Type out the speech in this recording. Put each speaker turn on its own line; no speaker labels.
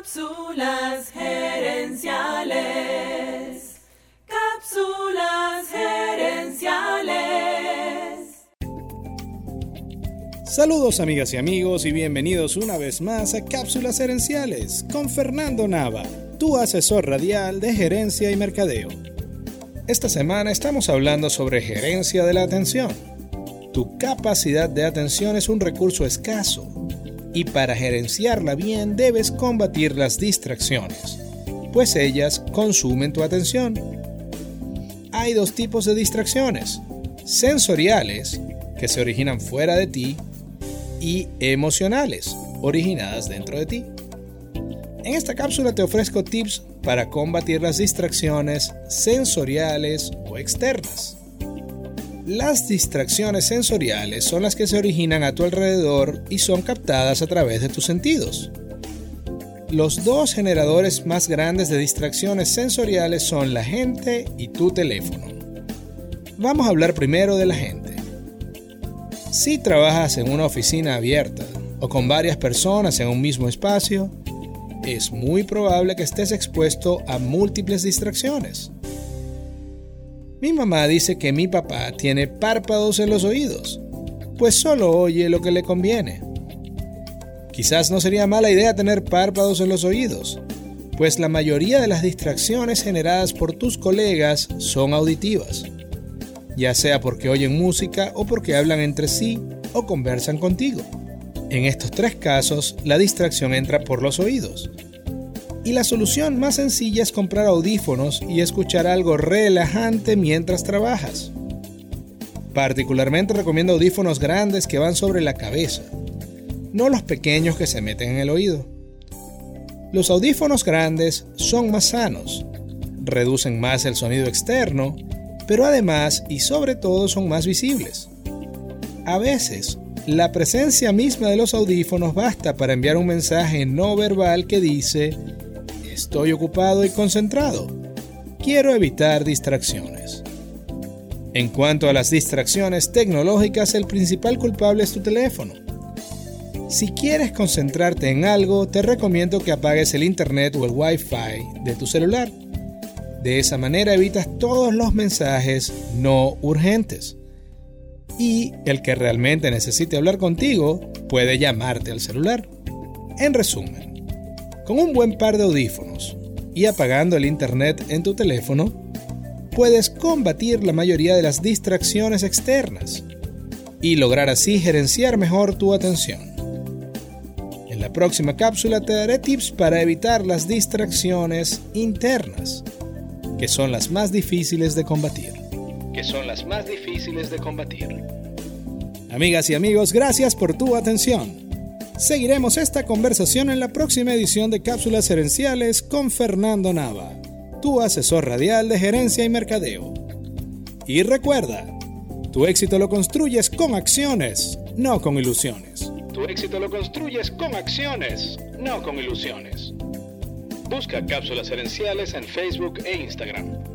Cápsulas gerenciales. Cápsulas gerenciales.
Saludos amigas y amigos y bienvenidos una vez más a Cápsulas gerenciales con Fernando Nava, tu asesor radial de gerencia y mercadeo. Esta semana estamos hablando sobre gerencia de la atención. Tu capacidad de atención es un recurso escaso y para gerenciarla bien debes combatir las distracciones, pues ellas consumen tu atención. Hay dos tipos de distracciones, sensoriales, que se originan fuera de ti, y emocionales, originadas dentro de ti. En esta cápsula te ofrezco tips para combatir las distracciones sensoriales o externas. Las distracciones sensoriales son las que se originan a tu alrededor y son captadas a través de tus sentidos. Los dos generadores más grandes de distracciones sensoriales son la gente y tu teléfono. Vamos a hablar primero de la gente. Si trabajas en una oficina abierta o con varias personas en un mismo espacio, es muy probable que estés expuesto a múltiples distracciones. Mi mamá dice que mi papá tiene párpados en los oídos, pues solo oye lo que le conviene. Quizás no sería mala idea tener párpados en los oídos, pues la mayoría de las distracciones generadas por tus colegas son auditivas, ya sea porque oyen música o porque hablan entre sí o conversan contigo. En estos tres casos, la distracción entra por los oídos, y la solución más sencilla es comprar audífonos y escuchar algo relajante mientras trabajas. Particularmente recomiendo audífonos grandes que van sobre la cabeza, no los pequeños que se meten en el oído. Los audífonos grandes son más sanos, reducen más el sonido externo, pero además y sobre todo son más visibles. A veces, la presencia misma de los audífonos basta para enviar un mensaje no verbal que dice Estoy ocupado y concentrado. Quiero evitar distracciones. En cuanto a las distracciones tecnológicas, el principal culpable es tu teléfono. Si quieres concentrarte en algo, te recomiendo que apagues el internet o el wifi de tu celular. De esa manera evitas todos los mensajes no urgentes. Y el que realmente necesite hablar contigo puede llamarte al celular. En resumen, con un buen par de audífonos y apagando el internet en tu teléfono, puedes combatir la mayoría de las distracciones externas y lograr así gerenciar mejor tu atención. En la próxima cápsula te daré tips para evitar las distracciones internas, que son las más difíciles de combatir. Que son las más difíciles de combatir. Amigas y amigos, gracias por tu atención. Seguiremos esta conversación en la próxima edición de Cápsulas Herenciales con Fernando Nava, tu asesor radial de gerencia y mercadeo. Y recuerda, tu éxito lo construyes con acciones, no con ilusiones. Tu éxito lo construyes con acciones, no con ilusiones. Busca Cápsulas Herenciales en Facebook e Instagram.